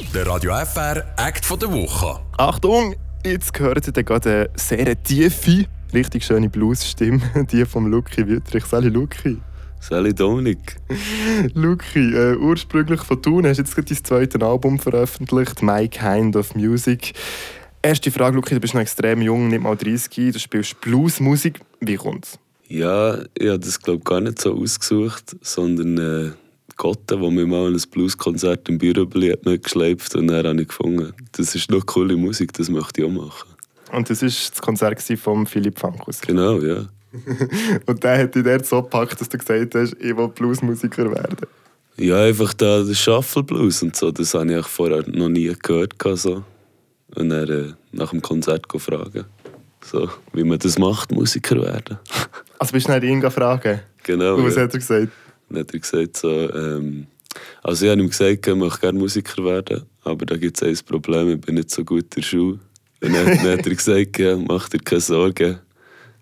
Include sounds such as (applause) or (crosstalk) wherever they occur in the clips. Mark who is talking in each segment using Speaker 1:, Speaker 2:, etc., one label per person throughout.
Speaker 1: Der Radio FR Act von der Woche.
Speaker 2: Achtung, jetzt hört ihr gerade eine sehr tiefe, richtig schöne Blues-Stimme, (laughs) die vom Lucky Wüttrich. Sali Lucky.
Speaker 3: Sally Dominik. (laughs)
Speaker 2: Lucky, äh, ursprünglich von Thun, hast jetzt gerade dein zweites Album veröffentlicht, My Kind of Music. Erste Frage, Lucky, du bist noch extrem jung, nicht mal 30, du spielst Bluesmusik. Wie kommt's?
Speaker 3: Ja, ich habe das glaube gar nicht so ausgesucht, sondern äh, Gotte, der mir mal ein Blueskonzert im Bürobeli hat mitgeschleift und dann habe ich gefunden, das ist noch coole Musik, das möchte ich auch machen.
Speaker 2: Und das war das Konzert von Philipp Fankus.
Speaker 3: Genau, ja. (laughs)
Speaker 2: und der hat dich dort so gepackt, dass du gesagt hast, ich will Bluesmusiker werden.
Speaker 3: Ja, einfach da der Shuffle Blues und so, das habe ich vorher noch nie gehört. So. Und dann äh, nach dem Konzert fragen, so, wie man das macht, Musiker werden.
Speaker 2: also bist du nicht ihn fragen?
Speaker 3: Genau.
Speaker 2: Und was ja. hat er gesagt?
Speaker 3: Dann hat er gesagt, so, ähm, also ich habe ihm gesagt, ich möchte gerne Musiker werden, aber da gibt es ein Problem, ich bin nicht so gut in der Schule. Dann, dann hat er gesagt, ja, mach dir keine Sorgen,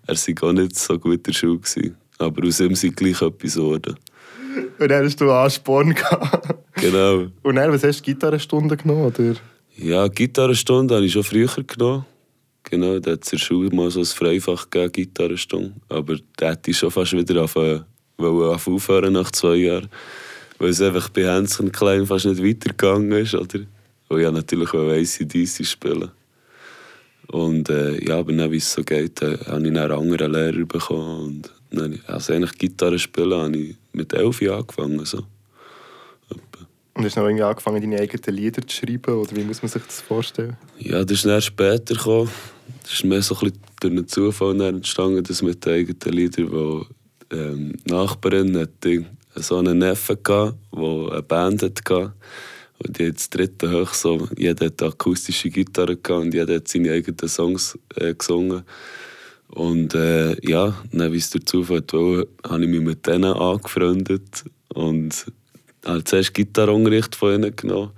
Speaker 3: er sei gar nicht so gut in der Schule gewesen. Aber aus ihm sind gleich etwas geworden.
Speaker 2: Und dann hast du Ansporn gehabt.
Speaker 3: Genau.
Speaker 2: Und dann, was hast du, Gitarrenstunde genommen, oder?
Speaker 3: Ja, Gitarrenstunde habe ich schon früher genommen. Genau, da hat es in der Schule mal so ein Freifach gegeben, Gitarrenstunde. Aber da hätte ich schon fast wieder anfangen, aufhören nach zwei Jahren. Weil es einfach bei Hänschen Klein fast nicht weitergegangen ist, oder? Weil ich natürlich ACDC spielen und äh, ja, aber dann, wie es so geht, äh, habe ich einen anderen Lehrer bekommen. Und dann, also eigentlich Gitarre spielen habe ich mit elf Jahren angefangen. So.
Speaker 2: Und hast du noch irgendwie angefangen, deine eigenen Lieder zu schreiben? Oder wie muss man sich das vorstellen?
Speaker 3: Ja, das ist dann später gekommen. Das ist mehr so ein bisschen durch einen Zufall entstanden, dass mit den eigenen Liedern, wo ähm, Nachbarin hatte so einen Neffen, der eine Band hatte. Und die das dritte hoch so, jeder hat akustische Gitarre gehabt und jeder hat seine eigenen Songs äh, gesungen. Und äh, ja, dann, wie es der Zufall wollte, habe ich mich mit denen angefreundet und habe zuerst Gitarrenunterricht von ihnen genommen.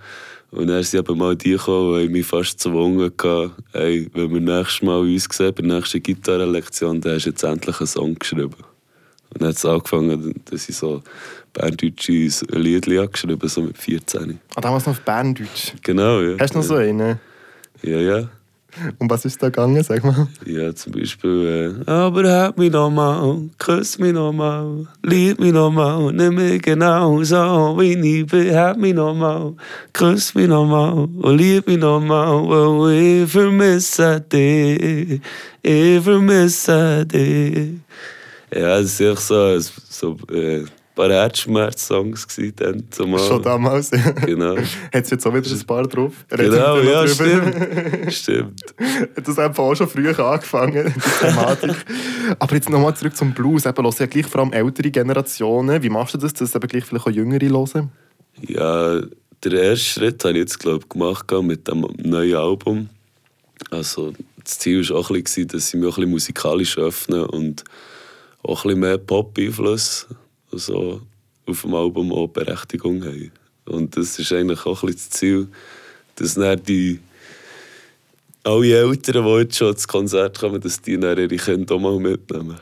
Speaker 3: Und dann sind aber mal die gekommen, die mich fast gezwungen haben, wenn wir nächstes Mal uns sehen, bei der nächsten Gitarrenlektion, dann hast du jetzt endlich einen Song geschrieben. Und dann hat es angefangen, dass ich so berndeutsches Lied geschrieben so mit 14.
Speaker 2: Ah, damals noch auf Berndeutsch?
Speaker 3: Genau, ja.
Speaker 2: Hast du noch
Speaker 3: ja.
Speaker 2: so einen?
Speaker 3: Ja, ja.
Speaker 2: Um was ist da gegangen, sag mal?
Speaker 3: Ja, zum Beispiel, äh, aber hab mich noch mal, küss mich noch mal, lieb mich noch mal, nimm mich genau so, wie ich bin, hab mich noch mal, küss mich noch mal und lieb mich noch mal, weil ich vermisse dich, ich vermisse dich. Ja, das ist echt so, so äh, paar Herzschmerz-Songs dann zumal.
Speaker 2: Schon damals,
Speaker 3: ja. Genau. (laughs)
Speaker 2: Hat es jetzt auch wieder ein paar drauf?
Speaker 3: Genau, ja, stimmt. (laughs) stimmt.
Speaker 2: Hat das einfach auch schon früher angefangen, die Thematik. (laughs) Aber jetzt nochmal zurück zum Blues. Eben, hören ja gleich vor allem ältere Generationen. Wie machst du das, dass eben gleich vielleicht auch Jüngere hören?
Speaker 3: Ja, der erste Schritt habe ich jetzt, glaube ich, gemacht mit dem neuen Album. Also, das Ziel war auch ein bisschen, dass ich mich auch ein bisschen musikalisch öffne und auch ein bisschen mehr Pop-Einfluss so auf dem Album auch Berechtigung haben. Und das ist eigentlich auch ein das Ziel, dass dann die alle Eltern, die jetzt schon ins Konzert kommen, dass die dann ihre Kinder auch mal mitnehmen.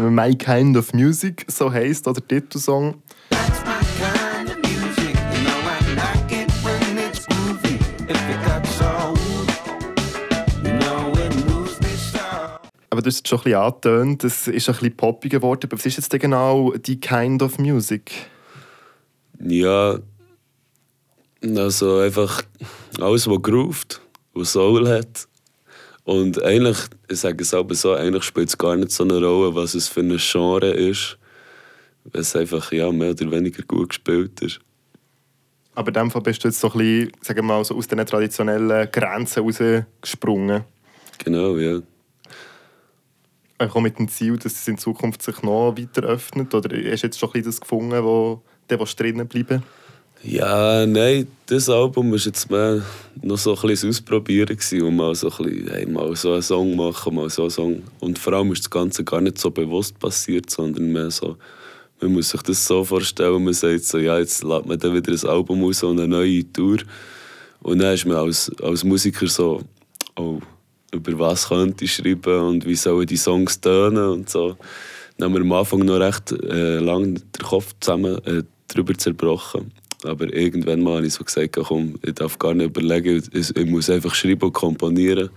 Speaker 2: My Kind of Music, so heisst der Titelsong. Du hast es schon ein bisschen angetönt, es ist ein bisschen poppiger geworden. Was ist jetzt genau die Kind of Music?
Speaker 3: Ja, also einfach alles, was groovt, was Soul hat. Und eigentlich, ich sage es aber so, eigentlich spielt es gar nicht so eine Rolle, was es für ein Genre ist. Weil es einfach ja, mehr oder weniger gut gespielt ist.
Speaker 2: Aber in dem Fall bist du jetzt so ein bisschen, sagen wir mal, so aus den traditionellen Grenzen rausgesprungen.
Speaker 3: Genau, ja
Speaker 2: auch mit dem Ziel, dass es in Zukunft sich noch weiter öffnet? Oder hast du jetzt schon ein das gefunden, wo der drinnen bleiben
Speaker 3: Ja, nein, das Album war jetzt mehr noch so ein bisschen Ausprobieren und mal so ein bisschen, hey, mal so einen Song machen, mal so einen Song. Und vor allem ist das Ganze gar nicht so bewusst passiert, sondern mehr so, man muss sich das so vorstellen, man sagt so, ja, jetzt lädt man dann wieder ein Album aus und eine neue Tour. Und dann ist man als, als Musiker so, oh, über was könnte ich schreiben und wie sollen die Songs tönen und so. Dann haben wir am Anfang noch recht äh, lang den Kopf zusammen äh, darüber zerbrochen. Aber irgendwann mal habe ich so gesagt, komm, ich darf gar nicht überlegen, ich, ich muss einfach schreiben und komponieren.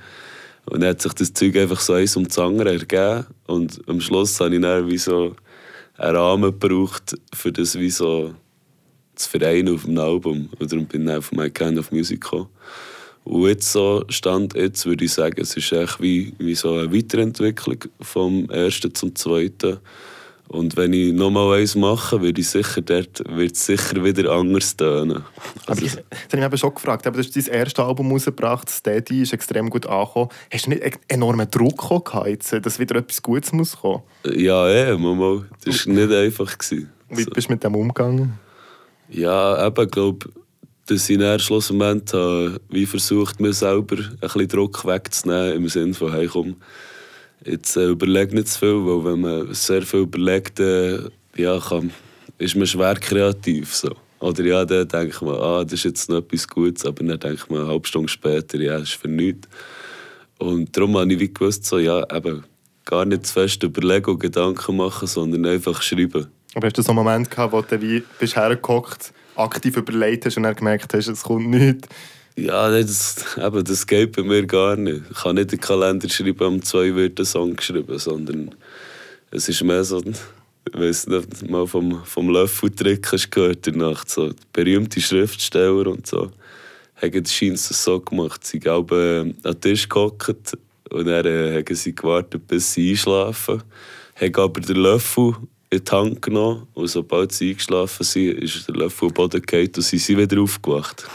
Speaker 3: Und dann hat sich das Zeug einfach so eins um das andere ergeben. Und am Schluss habe ich dann wie so einen Rahmen gebraucht, für das wie so zu vereinen auf dem Album. Und darum bin ich dann auf My Kind of Music gekommen. Und jetzt so stand jetzt, würde ich sagen, es ist echt wie, wie so eine Weiterentwicklung vom ersten zum zweiten. Und wenn ich nochmal eins mache, würde ich sicher dort wird sicher wieder anders tönen.
Speaker 2: Also, ich, das habe ich mich eben schon gefragt. Aber du hast dein erstes Album rausgebracht, Steady, ist extrem gut angekommen. Hast du nicht einen enormen Druck gehabt, jetzt, dass wieder etwas Gutes muss kommen?
Speaker 3: Ja, eh, mal. Das war nicht einfach. Gewesen.
Speaker 2: Wie bist du mit dem umgegangen?
Speaker 3: Ja, eben, glaube dass ich dann schlussendlich habe, wie versucht, mir selber ein bisschen Druck wegzunehmen, im Sinne von, hey komm, jetzt äh, überleg nicht zu viel, weil wenn man sehr viel überlegt, äh, ja, kann, ist man schwer kreativ. So. Oder ja, dann denkt man, ah, das ist jetzt noch etwas Gutes, aber dann denkt man eine halbe Stunde später, ja, das ist für nichts. Und darum habe ich wie gewusst, so, ja, eben, gar nicht zu fest überlegen und Gedanken machen, sondern einfach schreiben.
Speaker 2: Aber hast du so einen Moment gehabt, wo du wie bist hergehockt aktiv überlegt hast und dann gemerkt hast, es kommt nichts?
Speaker 3: Ja, das, eben, das geht bei mir gar nicht. Ich kann nicht den Kalender schreiben, um zwei wird ein Song geschrieben, sondern es ist mehr so, ich weiß nicht, mal vom, vom Löffeltrick hast gehört in Nacht, so berühmte Schriftsteller und so, haben scheint es so gemacht. Sie haben äh, an den Tisch gehockt und dann äh, haben sie gewartet, bis sie einschlafen, haben aber den Löffel in die Hand genommen und sobald sie eingeschlafen sind, ist der Löffel am Boden gefallen und sie sind wieder aufgewacht.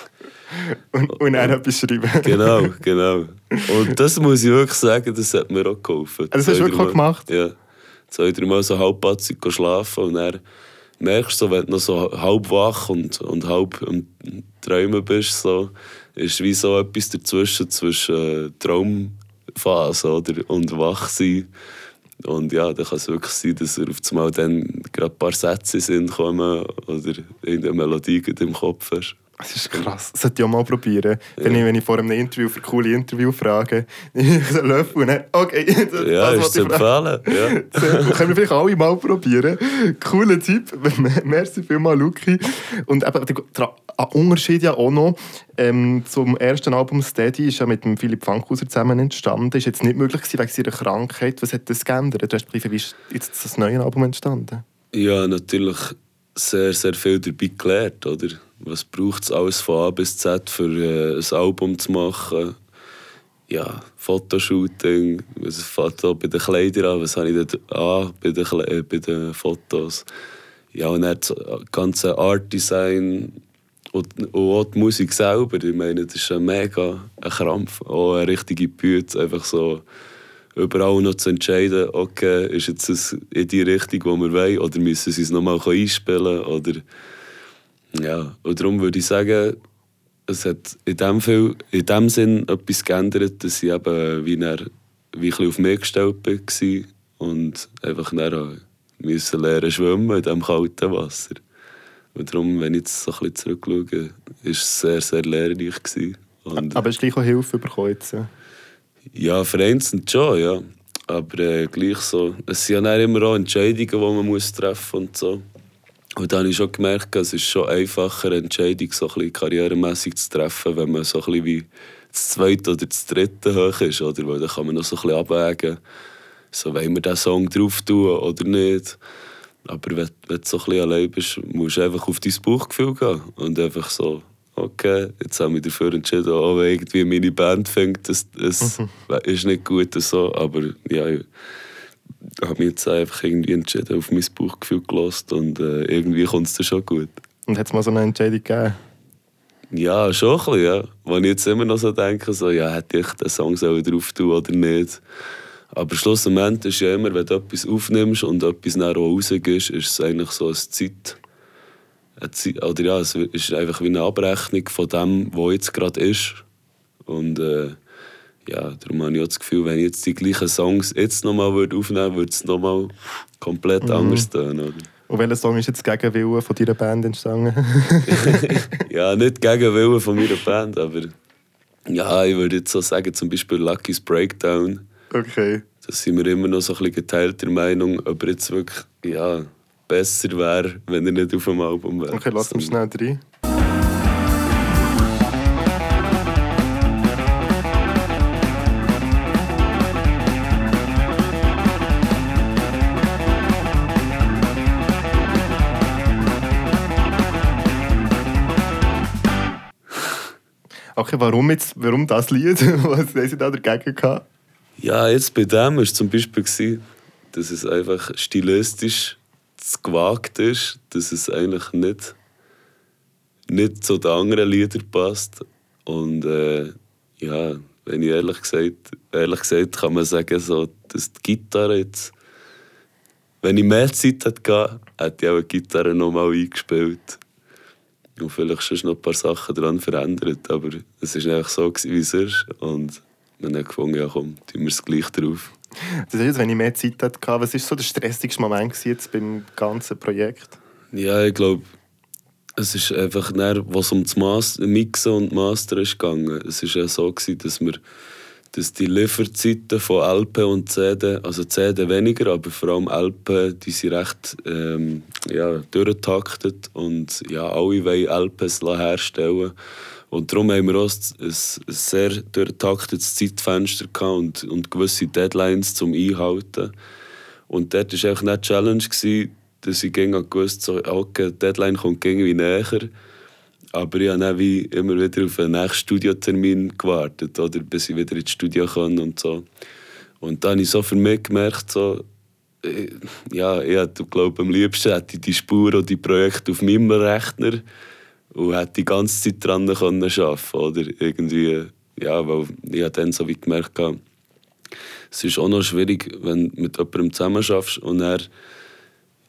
Speaker 2: Und, und er hat beschrieben.
Speaker 3: Genau, genau. Und das muss ich wirklich sagen, das hat mir auch geholfen.
Speaker 2: Also das hast du wirklich gemacht?
Speaker 3: Ja. Zwei, drei Mal so halbpatzig schlafen und dann merkst du, wenn du noch so halb wach und, und halb am Träumen bist, so, ist wie so etwas dazwischen, zwischen äh, Traumphase oder, und Wachsein. Und ja, dann kann es wirklich sein, dass er auf einmal dann gerade ein paar Sätze sind kommen oder irgendeine Melodie im Kopf hast.
Speaker 2: Das ist krass. Das sollte ich auch mal probieren. Ja. Wenn, ich, wenn ich vor einem Interview für coole Interview frage, (laughs) ich so Löffel und dann, okay, (laughs)
Speaker 3: das, ja, das ist zu empfehlen. Ja. (laughs)
Speaker 2: Können wir vielleicht alle mal probieren. Cooler Tipp. Merci vielmals, Luki. Und eben, der, Unterschied ja auch noch ähm, zum ersten Album Steady ist ja mit dem Philipp Fankhauser zusammen entstanden. Ist jetzt nicht möglich gewesen wegen seiner Krankheit. Was hat das geändert? Du hast wie ist jetzt das neue Album entstanden?
Speaker 3: Ja, natürlich sehr, sehr viel dabei gelernt, oder? Was braucht es alles von A bis Z für äh, ein Album zu machen? Ja, Fotoshooting, was da bei den Kleidern an, was habe ich da an bei den, äh, bei den Fotos? Ja, und dann das ganze Art Design und, und auch die Musik selber. Ich meine, das ist ein mega ein Krampf, auch eine richtige Bühne, einfach so überall noch zu entscheiden, okay, ist jetzt das in die Richtung, die wir wollen, oder müssen sie es nochmal einspielen oder ja, und darum würde ich sagen, es hat in dem, Fall, in dem Sinn etwas geändert, dass ich eben wie, dann, wie ein auf mich gestellt war und einfach dann müssen lernen schwimmen in diesem kalten Wasser. Und darum, wenn ich jetzt so ein bisschen zurückschaue, war es sehr, sehr lehrreich. Und,
Speaker 2: Aber hast du gleich auch Hilfe bekommen jetzt?
Speaker 3: Vereinzelt schon, ja. Aber äh, gleich so. Es sind ja immer auch Entscheidungen, die man muss treffen muss. So. Und dann habe ich schon gemerkt, es ist schon einfacher, eine Entscheidung so ein karrieremässig zu treffen, wenn man so ein wie das zweite oder das dritte hoch ist. Oder? Weil dann kann man noch so ein bisschen abwägen, so, wollen wir diesen Song drauf tun oder nicht. Aber wenn, wenn du so ein bisschen allein bist, musst du einfach auf dein Bauchgefühl gehen und einfach so okay, jetzt habe ich dafür entschieden, auch wenn irgendwie meine Band fängt, das, das mhm. ist nicht gut so, aber ja, ich habe mich jetzt einfach irgendwie entschieden, auf mein Bauchgefühl gelost und äh, irgendwie kommt es dann schon gut.
Speaker 2: Und hat es mal so eine Entscheidung gegeben?
Speaker 3: Ja, schon ein bisschen, ja. Wenn ich jetzt immer noch so denke, so, ja, hätte ich den Song drauf tun oder nicht. Aber schlussendlich ist ja immer, wenn du etwas aufnimmst und etwas nachher rausgehst, ist es eigentlich so eine Zeit, oder ja, es ist einfach wie eine Abrechnung von dem, was jetzt gerade ist. Und äh, ja, darum habe ich auch das Gefühl, wenn ich jetzt die gleichen Songs jetzt nochmal aufnehmen würde, würde es nochmal komplett mhm. anders tun.
Speaker 2: Und welcher Song ist jetzt gegen Willen von deiner Band entstanden? (laughs) (laughs)
Speaker 3: ja, nicht gegen Willen von meiner Band, aber ja, ich würde jetzt so sagen, zum Beispiel Lucky's Breakdown.
Speaker 2: Okay.
Speaker 3: Da sind wir immer noch so ein bisschen geteilter Meinung, ob jetzt wirklich, ja, besser wäre, wenn er nicht auf dem Album wäre.
Speaker 2: Okay, lass uns schnell rein. Okay, warum jetzt, warum das Lied? (laughs) Was haben sie da dagegen gehabt?
Speaker 3: Ja, jetzt bei dem war es zum Beispiel, dass es einfach stilistisch zu gewagt ist, dass es eigentlich nicht, nicht zu den anderen Liedern passt. Und äh, ja, wenn ich ehrlich gesagt, ehrlich gesagt kann man sagen, so, dass die Gitarre jetzt, wenn ich mehr Zeit hätte, hätte ich auch die Gitarre nochmal eingespielt. Und vielleicht schon noch ein paar Sachen daran verändert. Aber es war einfach so, wie es ist. Und man hat gefunden, ja komm, tun wir es gleich drauf.
Speaker 2: Das heißt, wenn ich mehr Zeit hatte, was war so der stressigste Moment jetzt beim ganzen Projekt?
Speaker 3: Ja, ich glaube, es ist einfach, was um das Master, Mixen und Mastern ist gegangen. Es war ja so, gewesen, dass wir dass die Lieferzeiten von LP und CD, also CD weniger, aber vor allem LP, die sind recht ähm, ja, durchgetaktet und ja, alle wollen LPs herstellen. Und darum haben wir auch ein, sehr durchgetaktetes Zeitfenster gehabt und, und gewisse Deadlines zum Einhalten. Und dort war einfach nicht die Challenge, gewesen, dass ich gewusst so, okay, die Deadline kommt irgendwie näher aber ich habe dann wie immer wieder auf einen nächsten Studiotermin gewartet, oder, bis ich wieder ins Studio kann und so. Und dann habe ich so für mich gemerkt, so, äh, ja, ich glaube am liebsten hätte ich die Spur und die Projekte auf meinem Rechner und hätte die ganze Zeit dran können arbeiten oder irgendwie, ja, weil ich habe dann so wie gemerkt es ist auch noch schwierig, wenn du mit jemandem zusammen schaffst und er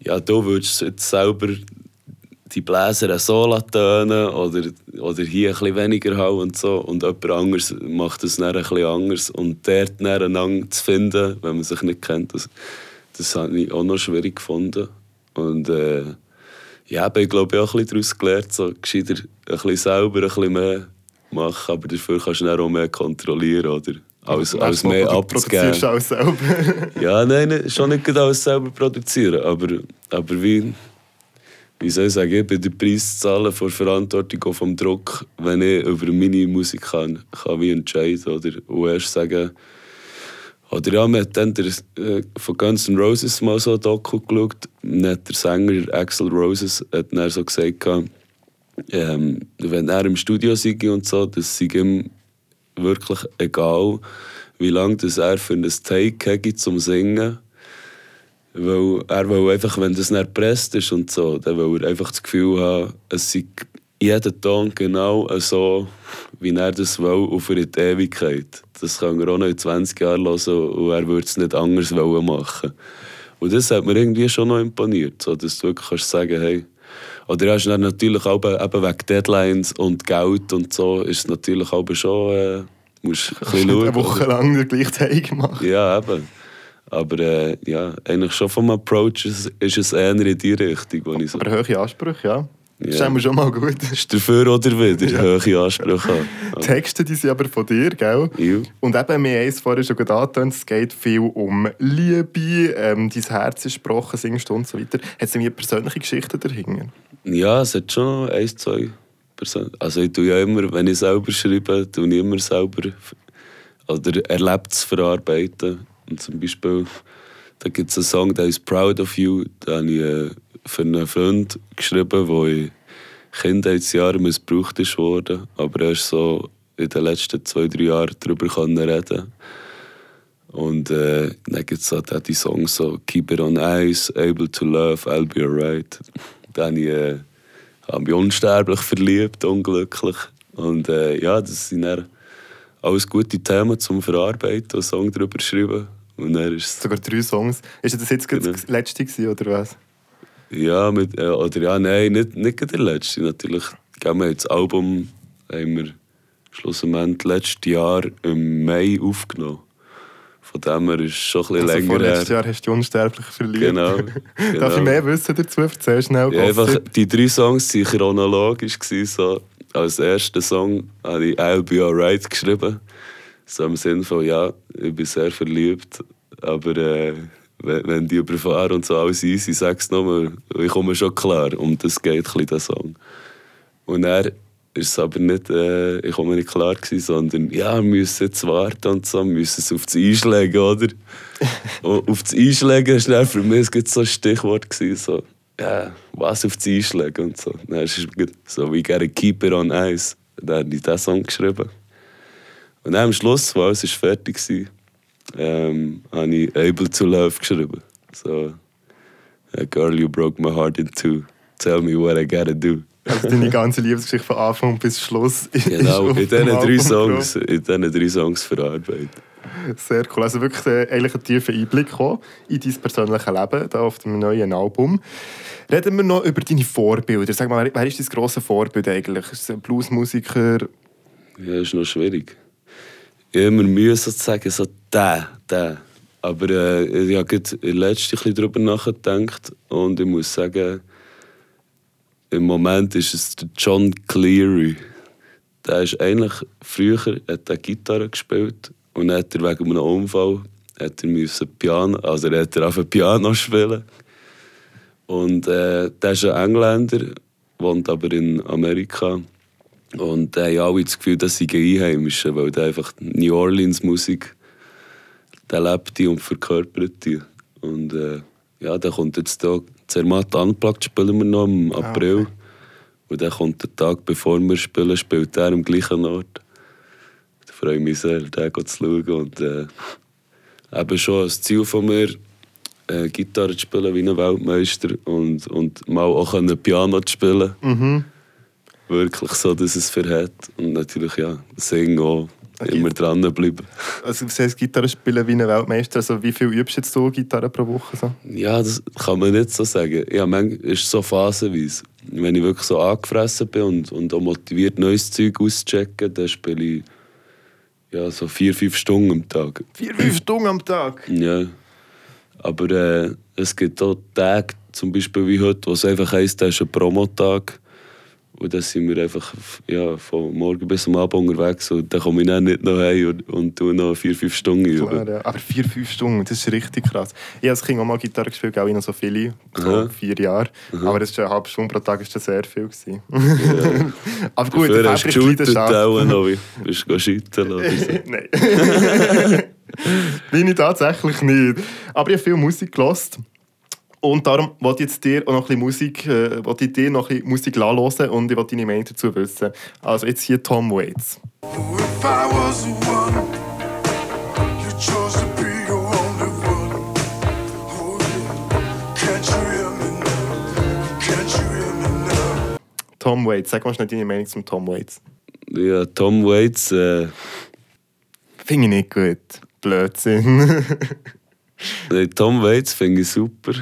Speaker 3: ja, du würdest jetzt selber die Bläser so tönen oder, oder hier ein bisschen weniger haben und so. Und jemand anderes macht es dann ein bisschen anders. Und dort einander zu finden, wenn man sich nicht kennt, das, das habe ich auch noch schwierig gefunden. Und äh, ja, ich glaube, ich auch ein bisschen daraus gelernt, so gescheiter ein bisschen selber ein bisschen mehr machen, aber dafür kannst du dann auch mehr kontrollieren, oder? Als, als mehr abzugeben.
Speaker 2: Du alles selber? (laughs)
Speaker 3: ja, nein, schon nicht alles selber produzieren, aber, aber wie wie soll ich sagen, ich bin den Preis zahlen vor Verantwortung vom Druck, wenn ich über meine Musik kann, kann wie entscheiden oder und erst sagen, oder ja, man hat dann der, äh, von Guns N' Roses mal so ein Doku geschaut, dann hat der Sänger Axel Roses hat dann so gesagt, ähm, wenn er im Studio sei und so, das sei ihm wirklich egal, wie lange das er für ein Take hätte zum Singen. Weil er will einfach, wenn das nicht presst ist und so, dann will er einfach das Gefühl haben, es sei jeder Ton genau so, wie er das will, und für die Ewigkeit. Das kann er auch noch in 20 Jahren hören und er würde es nicht anders machen Und das hat mir irgendwie schon noch imponiert, so, dass du wirklich kannst sagen hey, oder hast dann natürlich auch eben wegen Deadlines und Geld und so, ist es natürlich auch schon, äh, musst ein bisschen
Speaker 2: schauen. Eine Woche lang den gleichen Tag gemacht.
Speaker 3: Ja, eben. Aber äh, ja, eigentlich schon vom Approach ist, ist es eher in die Richtung. Wo ich so
Speaker 2: Aber hohe Ansprüche, ja. Das ist schon mal gut.
Speaker 3: Ist dafür oder wieder ja. hohe Ansprüche haben.
Speaker 2: Ja. Texte die sind aber von dir, gell?
Speaker 3: Ja.
Speaker 2: Und eben, wir haben es vorher schon angetönt, es geht viel um Liebe, ähm, dein Herz ist gebrochen, singst und so weiter. Hat es irgendwie persönliche Geschichten dahinter?
Speaker 3: Ja, es hat schon ein, zwei Personen. Also ich tue ja immer, wenn ich selber schreibe, tue ich immer selber oder erlebt es verarbeiten. Und zum Beispiel, da gibt es einen Song, der ist Proud of You. Habe ich äh, für einen Freund geschrieben, der in Kindheitsjahren missbraucht ist worden. Aber er ist so in den letzten zwei, drei Jahren darüber reden Und äh, dann gibt es halt auch die Songs so Keep it on ice, Able to love, I'll be alright. Dann ich äh, habe mich unsterblich verliebt, unglücklich. Und äh, ja, das sind dann alles gute Themen zum Verarbeiten und Song darüber schreiben. Und dann ist
Speaker 2: Sogar drei Songs. Ist das jetzt genau. das letzte gewesen, oder was?
Speaker 3: Ja, mit, äh, oder ja, nein, nicht, nicht der letzte. Natürlich haben wir das Album haben wir schlussendlich letztes Jahr im Mai aufgenommen. Von dem her ist es schon ein bisschen also länger
Speaker 2: letztes Jahr hast du die unsterblich verliebt.
Speaker 3: Genau. genau. (laughs)
Speaker 2: Darf ich genau. mehr wissen dazu? Erzähl schnell.
Speaker 3: Ja, einfach, die drei Songs waren chronologisch. So. Als erster Song habe ich «I'll be alright» geschrieben. So im Sinne von, ja, ich bin sehr verliebt, aber äh, wenn, wenn die überfahren und so alles easy, sag's nochmal, ich komme schon klar. Um das geht ein der Song. Und er ist es aber nicht, äh, ich komme nicht klar gewesen, sondern ja, wir müssen jetzt warten und so, wir müssen es auf das Einschlägen, oder? (laughs) und auf das Einschlägen ist dann für mich so ein Stichwort gewesen, so, ja, was auf das Einschlägen und so. Dann ist es so, we gotta keep it on ice, dann habe ich diesen Song geschrieben. Und dann am Schluss, als alles fertig war, ähm, habe ich Able to Love geschrieben. So, girl, you broke my heart in two. Tell me what I gotta do.
Speaker 2: Also deine ganze Liebesgeschichte von Anfang bis Schluss (laughs)
Speaker 3: Genau, in diesen drei Songs,
Speaker 2: drauf.
Speaker 3: in diesen drei Songs verarbeitet.
Speaker 2: Sehr cool. Also wirklich äh, eigentlich ein tiefer Einblick in dein persönliches Leben da auf dem neuen Album. Reden wir noch über deine Vorbilder. Sag mal, wer, ist dein grosses Vorbild eigentlich? Ist es ein Bluesmusiker?
Speaker 3: Ja, ist noch schwierig. Ich habe immer Mühe so zu sagen, so der, der. Aber äh, ich habe letztens ein darüber nachgedacht und ich muss sagen, im Moment ist es der John Cleary. Der ist eigentlich früher hat er Gitarre gespielt und dann hat er wegen einem Unfall hat er müssen Piano, also er hat er auf Piano spielen. Und äh, der ist ein Engländer, wohnt aber in Amerika. Und da haben alle das Gefühl, dass sie Einheimische, weil der einfach New Orleans Musik, der lebt die und verkörpert die. Und äh, ja, der kommt jetzt da, Zermatt Unplugged spielen wir noch im April.
Speaker 2: okay.
Speaker 3: Und dann kommt der Tag, bevor wir spielen, spielt er am gleichen Ort. Da freue ich mich sehr, den zu schauen. Und äh, eben schon das Ziel von mir, äh, Gitarre zu spielen wie ein Weltmeister und, und mal auch können Piano zu spielen.
Speaker 2: Mhm.
Speaker 3: Wirklich so, dass es verhält. Und natürlich, ja, singen auch. Immer dranbleiben.
Speaker 2: Also du sagst, Gitarre spielen wie ein Weltmeister. Also wie viel übst jetzt du Gitarre pro Woche? So?
Speaker 3: Ja, das kann man nicht so sagen. Ja, manchmal ist es so phasenweise. Wenn ich wirklich so angefressen bin und, und auch motiviert, neues Zeug auszuchecken, dann spiele ich ja, so vier, fünf Stunden am Tag.
Speaker 2: Vier, fünf Stunden am Tag?
Speaker 3: Ja. Aber äh, es gibt auch Tage, zum Beispiel wie heute, wo es einfach heisst, da ist ein Promotag. Und dann sind wir einfach ja, von morgen bis am Abend unterwegs. Und dann komme ich dann nicht noch heim und, und tue noch vier, fünf Stunden
Speaker 2: Klar, ja. Aber vier, fünf Stunden, das ist richtig krass. Ich habe als Kind auch mal Gitarre gespielt, auch noch so viele, so
Speaker 3: Aha.
Speaker 2: vier Jahre. Aber das ist eine halbe Stunde pro Tag ist das sehr viel. Gewesen.
Speaker 3: Ja. (laughs)
Speaker 2: Aber gut,
Speaker 3: Dafür hast du
Speaker 2: Leidenschaft.
Speaker 3: auch noch. (laughs) wie- Bist du oder so. (laughs)
Speaker 2: Nein. Bin ich tatsächlich nicht. Aber ich habe viel Musik gehört. Und darum wollte ich jetzt dir auch noch ein bisschen Musik, äh, ich dir noch ein bisschen Musik hören und ich wollte deine Meinung dazu wissen. Also jetzt hier Tom Waits.
Speaker 4: Oh?
Speaker 2: Tom Waits, sag mal schnell deine Meinung zum Tom Waits.
Speaker 3: Ja, Tom Waits, äh,
Speaker 2: Finde ich nicht gut. Blödsinn.
Speaker 3: nee, (laughs) Tom Waits finde ich super.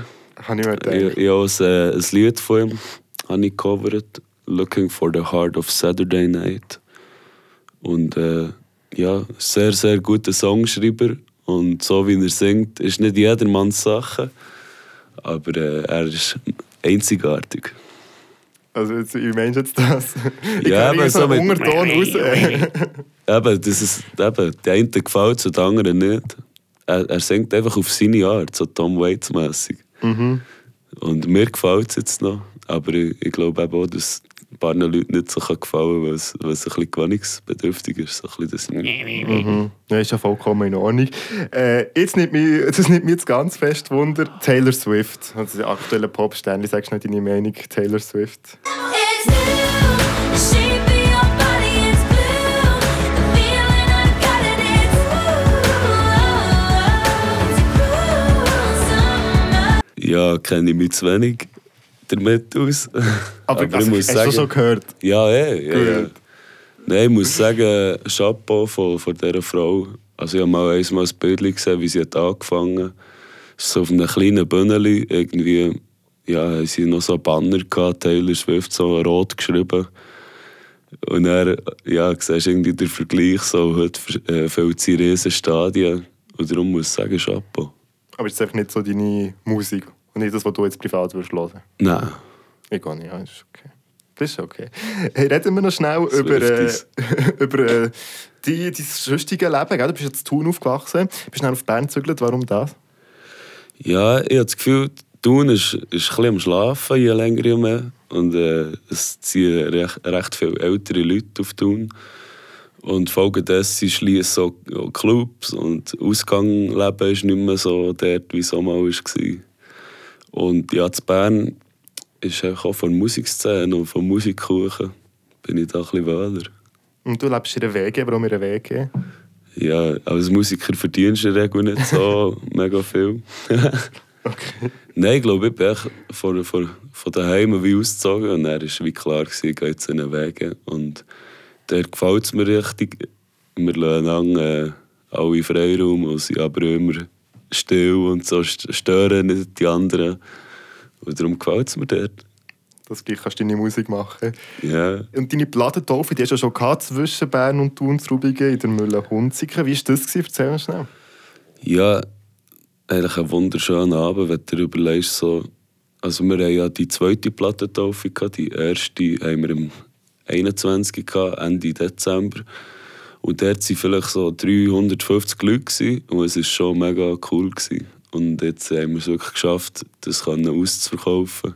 Speaker 2: Habe ich mir
Speaker 3: Ich,
Speaker 2: gedacht.
Speaker 3: ich habe auch ein, ein Lied von ihm habe ich gecovert, Looking for the Heart of Saturday Night. Und äh, ja, sehr, sehr guter Songschreiber. Und so wie er singt, ist nicht jedermanns Sache. Aber äh, er ist einzigartig.
Speaker 2: Also jetzt, wie meinst du jetzt das? (laughs) Ich
Speaker 3: Ja, aber
Speaker 2: so
Speaker 3: mit-
Speaker 2: Unterton raus. (laughs)
Speaker 3: Eben, das ist, eben, der eine gefällt es, der andere nicht. Er, er singt einfach auf seine Art, so Tom Waits-mässig.
Speaker 2: Mhm.
Speaker 3: Und mir gefällt es jetzt noch. Aber ich, ich glaube eben auch, dass ein paar Leuten nicht so gefallen kann, weil es, weil es ein bisschen gewöhnungsbedürftig ist. So ein bisschen das
Speaker 2: Mhm. Ja, ist ja vollkommen in Ordnung. Äh, jetzt nimmt mich, das nimmt mich jetzt ganz fest Wunder. Taylor Swift, also der aktuelle Popstern. Sagst du nicht deine Meinung, Taylor Swift?
Speaker 5: It's new.
Speaker 3: Ja, kenne ich mich zu wenig damit aus.
Speaker 2: Aber,
Speaker 3: ich
Speaker 2: also,
Speaker 3: muss
Speaker 2: hast du schon gehört?
Speaker 3: Ja, eh, ja, ja.
Speaker 2: Gut.
Speaker 3: Nein, ich muss sagen, Chapeau von, von dieser Frau. Also ich habe mal einmal ein Bild gesehen, wie sie hat angefangen hat. So auf einem kleinen Bühneli, irgendwie, ja, haben sie noch so Banner gehabt, Taylor Swift, so rot geschrieben. Und dann, ja, siehst irgendwie den Vergleich, so heute äh, füllt sie riesen Stadien. Und darum muss ich sagen, Chapeau.
Speaker 2: Aber es ist einfach nicht so deine Musik nicht das, was du jetzt privat würdest hören.
Speaker 3: Nein.
Speaker 2: Ich gehe nicht, ja, ist okay. Das ist okay. Hey, reden wir noch schnell über, äh, (laughs) über äh, die, dein sonstige Leben. Gell? Du bist jetzt in Thun aufgewachsen, bist dann auf Bern gezügelt. Warum das?
Speaker 3: Ja, ich habe das Gefühl, Thun ist, ist ein bisschen am Schlafen, je länger je mehr. Und äh, es ziehen recht, recht viele ältere Leute auf Thun. Und folgedessen schließen so Clubs und Ausgangleben ist nicht mehr so dort, wie es auch mal war. Und ja, zu Bern ist einfach auch von der Musikszene und von Musikkuchen bin ich da ein bisschen wähler.
Speaker 2: Und du lebst in einer WG, warum in einer WG?
Speaker 3: Ja, als Musiker verdienst du in der Regel nicht so (laughs) mega viel. (laughs)
Speaker 2: Okay.
Speaker 3: Nein, ich glaube, ich bin von, von, von daheim wie ausgezogen und dann war wie klar, gewesen, ich gehe jetzt in den Wege. Und dort gefällt es mir richtig. Wir lassen lang, äh, alle Freiraum und sind aber immer still und so st- stören die anderen. Und darum gefällt es mir dort.
Speaker 2: Das gleich kannst du deine Musik machen.
Speaker 3: Ja.
Speaker 2: Und deine Platentaufe, die hast du ja schon gehabt, zwischen Bern und Thun, Rubigen, in der Mühle Hunziken. Wie war das? gewesen? Erzähl mal schnell.
Speaker 3: Ja, eigentlich ein wunderschöner Abend, wenn du dir überlegst, so, also wir haben ja die zweite Plattentaufe die erste haben wir im 21. gehabt, Ende Dezember. Und dort waren vielleicht so 350 Leute gewesen, und es war schon mega cool. Gewesen. Und jetzt haben wir es wirklich geschafft, das auszuverkaufen.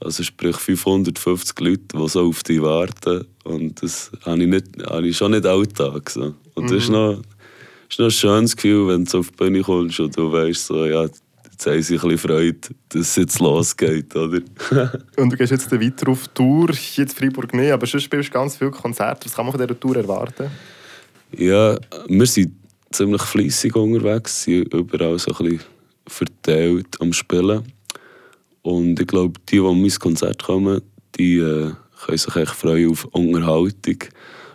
Speaker 3: Also sprich 550 Leute, die so auf dich warten. Und das habe ich, nicht, habe ich schon nicht alltag. So. Und das ist noch, ist noch ein schönes Gefühl, wenn du auf die Bühne kommst und du weißt, so, ja, jetzt haben sie ein bisschen Freude, dass es jetzt losgeht. Oder? (laughs)
Speaker 2: Und du gehst jetzt weiter auf Tour, jetzt Freiburg nicht, aber sonst spielst du ganz viele Konzerte. Was kann man von dieser Tour erwarten?
Speaker 3: Ja, wir sind ziemlich fleissig unterwegs, sind überall so ein bisschen verteilt am Spielen. Und ich glaube, die, die an mein Konzert kommen, die äh, können sich echt freuen auf Unterhaltung.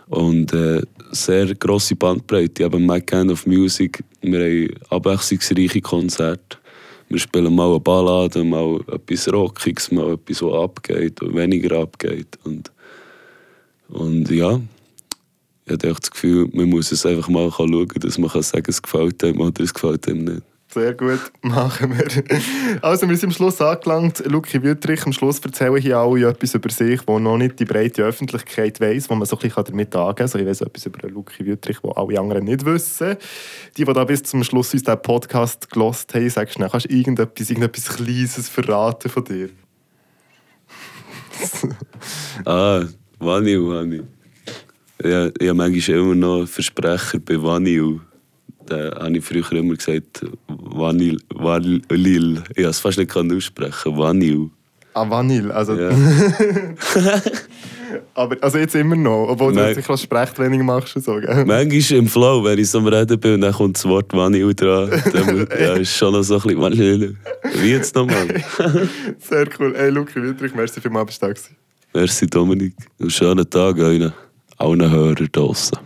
Speaker 3: Und äh, sehr grosse Bandbreite. Eben My Kind of Music. Wir haben abwechslungsreiche Konzerte. Wir spielen mal eine Ballade, mal etwas Rockiges, mal etwas, was abgeht und weniger abgeht. Und, und ja, ich habe das Gefühl, man muss es einfach mal schauen, dass man kann sagen es gefällt einem oder es gefällt einem nicht.
Speaker 2: Sehr gut, (laughs) machen wir. Also, wir sind am Schluss angelangt. Luki Wüttrich, am Schluss erzählen hier alle etwas über sich, wo noch nicht die breite Öffentlichkeit weiss, wo man so ein bisschen damit angeben kann. Also, ich weiss etwas über Luki Wüttrich, wo alle anderen nicht wissen. Die, die da bis zum Schluss uns diesen Podcast gelost haben, sagst du, kannst du irgendetwas, irgendetwas Kleines verraten von dir?
Speaker 3: Ah, habe ich. Ja, ich habe manchmal immer noch Versprecher bei Vanille. Da habe ich früher immer gesagt, Vanille, Vanille. Ich habe es fast nicht aussprechen Vanille.
Speaker 2: Ah, Vanille. Also,
Speaker 3: Ja. (laughs)
Speaker 2: aber, also jetzt immer noch, obwohl du sicher als Sprechtraining machst so, gell?
Speaker 3: Manchmal im Flow, wenn ich so am Reden bin und dann kommt das Wort Vanille dran, dann (laughs) ja, ist schon noch so ein bisschen Vanille. Wie jetzt nochmal? (laughs)
Speaker 2: Sehr cool. Hey, Luki Wüttrich, merci du da gewesen.
Speaker 3: Merci Dominik. Einen schönen Tag euch. Allen Hörern draussen.